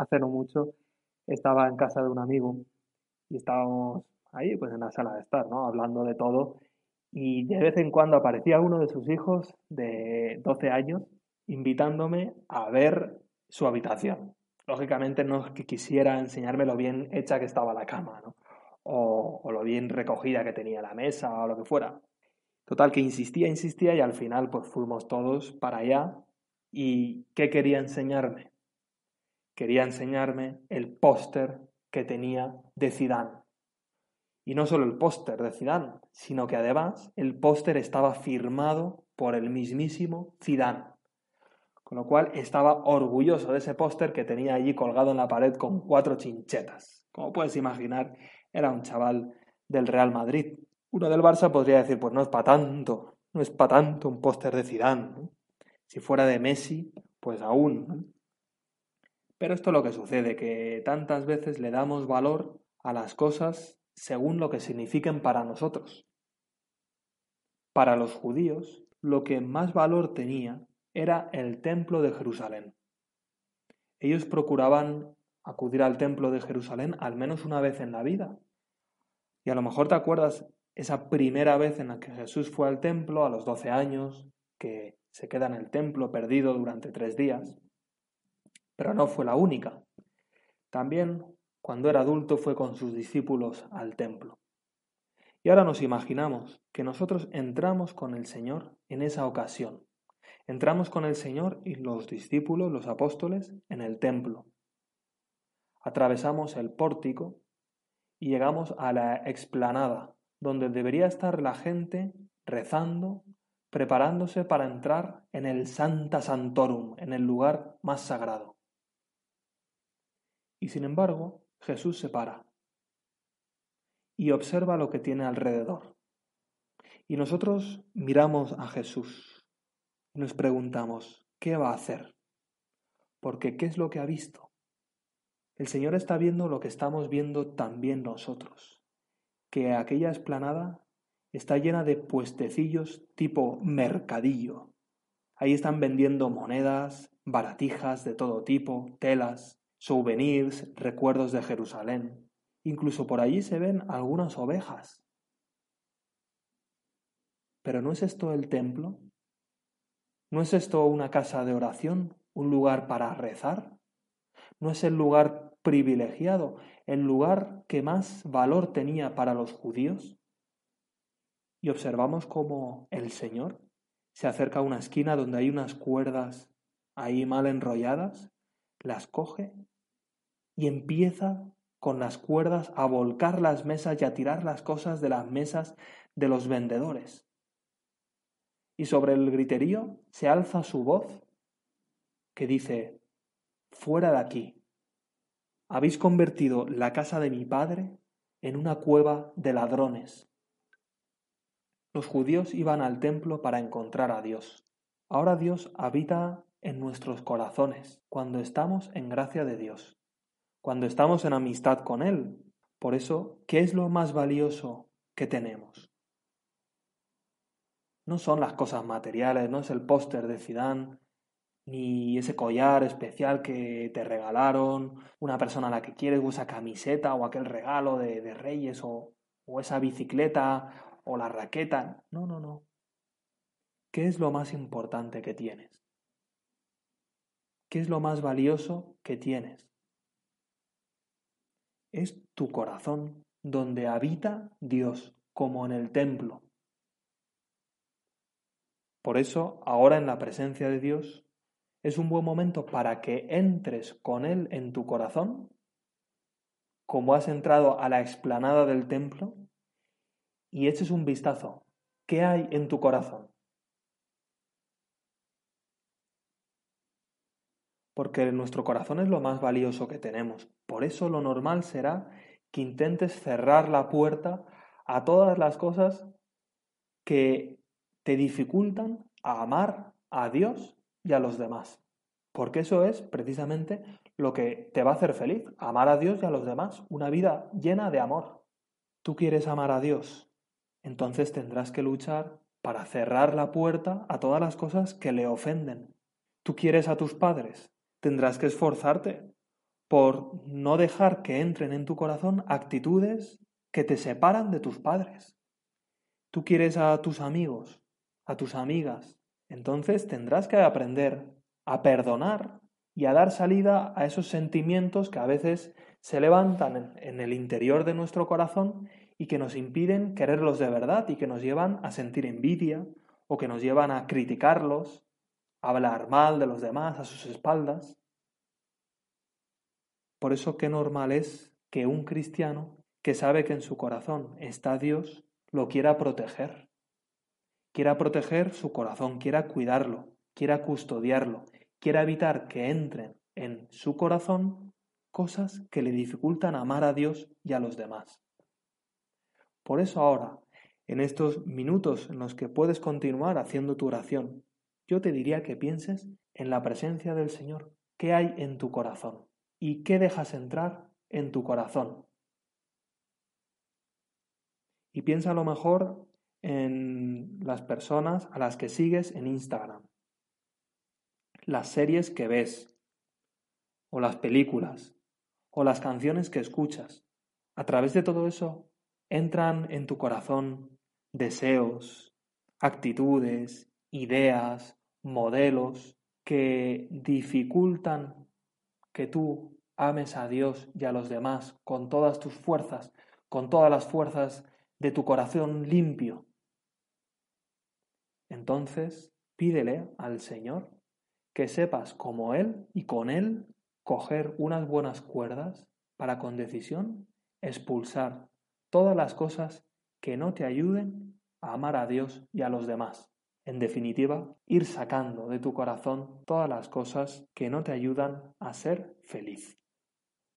hace no mucho estaba en casa de un amigo y estábamos ahí pues en la sala de estar, ¿no? Hablando de todo y de vez en cuando aparecía uno de sus hijos de 12 años invitándome a ver su habitación. Lógicamente no es que quisiera enseñarme lo bien hecha que estaba la cama, ¿no? O, o lo bien recogida que tenía la mesa o lo que fuera. Total, que insistía, insistía y al final pues fuimos todos para allá. ¿Y qué quería enseñarme? Quería enseñarme el póster que tenía de Zidane. Y no solo el póster de Zidane, sino que además el póster estaba firmado por el mismísimo Zidane. Con lo cual estaba orgulloso de ese póster que tenía allí colgado en la pared con cuatro chinchetas. Como puedes imaginar, era un chaval del Real Madrid. Uno del Barça podría decir, pues no es para tanto, no es para tanto un póster de Zidane. Si fuera de Messi, pues aún. Pero esto es lo que sucede, que tantas veces le damos valor a las cosas según lo que signifiquen para nosotros. Para los judíos, lo que más valor tenía era el templo de Jerusalén. Ellos procuraban acudir al templo de Jerusalén al menos una vez en la vida. Y a lo mejor te acuerdas esa primera vez en la que Jesús fue al templo a los doce años, que se queda en el templo perdido durante tres días. Pero no fue la única. También cuando era adulto fue con sus discípulos al templo. Y ahora nos imaginamos que nosotros entramos con el Señor en esa ocasión. Entramos con el Señor y los discípulos, los apóstoles, en el templo. Atravesamos el pórtico y llegamos a la explanada, donde debería estar la gente rezando, preparándose para entrar en el Santa Santorum, en el lugar más sagrado. Y sin embargo, Jesús se para y observa lo que tiene alrededor. Y nosotros miramos a Jesús y nos preguntamos, ¿qué va a hacer? Porque ¿qué es lo que ha visto? El Señor está viendo lo que estamos viendo también nosotros, que aquella esplanada está llena de puestecillos tipo mercadillo. Ahí están vendiendo monedas, baratijas de todo tipo, telas, souvenirs, recuerdos de Jerusalén. Incluso por allí se ven algunas ovejas. Pero ¿no es esto el templo? ¿No es esto una casa de oración? ¿Un lugar para rezar? ¿No es el lugar privilegiado, el lugar que más valor tenía para los judíos? Y observamos cómo el Señor se acerca a una esquina donde hay unas cuerdas ahí mal enrolladas, las coge y empieza con las cuerdas a volcar las mesas y a tirar las cosas de las mesas de los vendedores. Y sobre el griterío se alza su voz que dice, fuera de aquí, habéis convertido la casa de mi padre en una cueva de ladrones. Los judíos iban al templo para encontrar a Dios. Ahora Dios habita en nuestros corazones cuando estamos en gracia de Dios cuando estamos en amistad con Él. Por eso, ¿qué es lo más valioso que tenemos? No son las cosas materiales, no es el póster de Zidane, ni ese collar especial que te regalaron, una persona a la que quieres, o esa camiseta, o aquel regalo de, Reyes, o, o esa bicicleta, o la raqueta. No, no, no. ¿Qué es lo más importante que tienes? ¿Qué es lo más valioso que tienes? Es tu corazón, donde habita Dios, como en el templo. Por eso, ahora en la presencia de Dios, es un buen momento para que entres con Él en tu corazón, como has entrado a la explanada del templo, y eches un vistazo. ¿Qué hay en tu corazón? Porque nuestro corazón es lo más valioso que tenemos. Por eso lo normal será que intentes cerrar la puerta a todas las cosas que te dificultan a amar a Dios y a los demás. Porque eso es precisamente lo que te va a hacer feliz, amar a Dios y a los demás, una vida llena de amor. Tú quieres amar a Dios, entonces tendrás que luchar para cerrar la puerta a todas las cosas que le ofenden. Tú quieres a tus padres, tendrás que esforzarte por no dejar que entren en tu corazón actitudes que te separan de tus padres. Tú quieres a tus amigos, a tus amigas, entonces tendrás que aprender a perdonar y a dar salida a esos sentimientos que a veces se levantan en el interior de nuestro corazón y que nos impiden quererlos de verdad y que nos llevan a sentir envidia o que nos llevan a criticarlos, hablar mal de los demás a sus espaldas. Por eso qué normal es que un cristiano que sabe que en su corazón está Dios lo quiera proteger. Quiera proteger su corazón, quiera cuidarlo, quiera custodiarlo, quiera evitar que entren en su corazón cosas que le dificultan amar a Dios y a los demás. Por eso ahora, en estos minutos en los que puedes continuar haciendo tu oración, yo te diría que pienses en la presencia del Señor. ¿Qué hay en tu corazón? ¿Y qué dejas entrar en tu corazón? Y piensa a lo mejor en las personas a las que sigues en Instagram, las series que ves, o las películas, o las canciones que escuchas. A través de todo eso entran en tu corazón deseos, actitudes, ideas, modelos que dificultan que tú ames a Dios y a los demás con todas tus fuerzas, con todas las fuerzas de tu corazón limpio. Entonces pídele al Señor que sepas como Él y con Él coger unas buenas cuerdas para con decisión expulsar todas las cosas que no te ayuden a amar a Dios y a los demás. En definitiva, ir sacando de tu corazón todas las cosas que no te ayudan a ser feliz.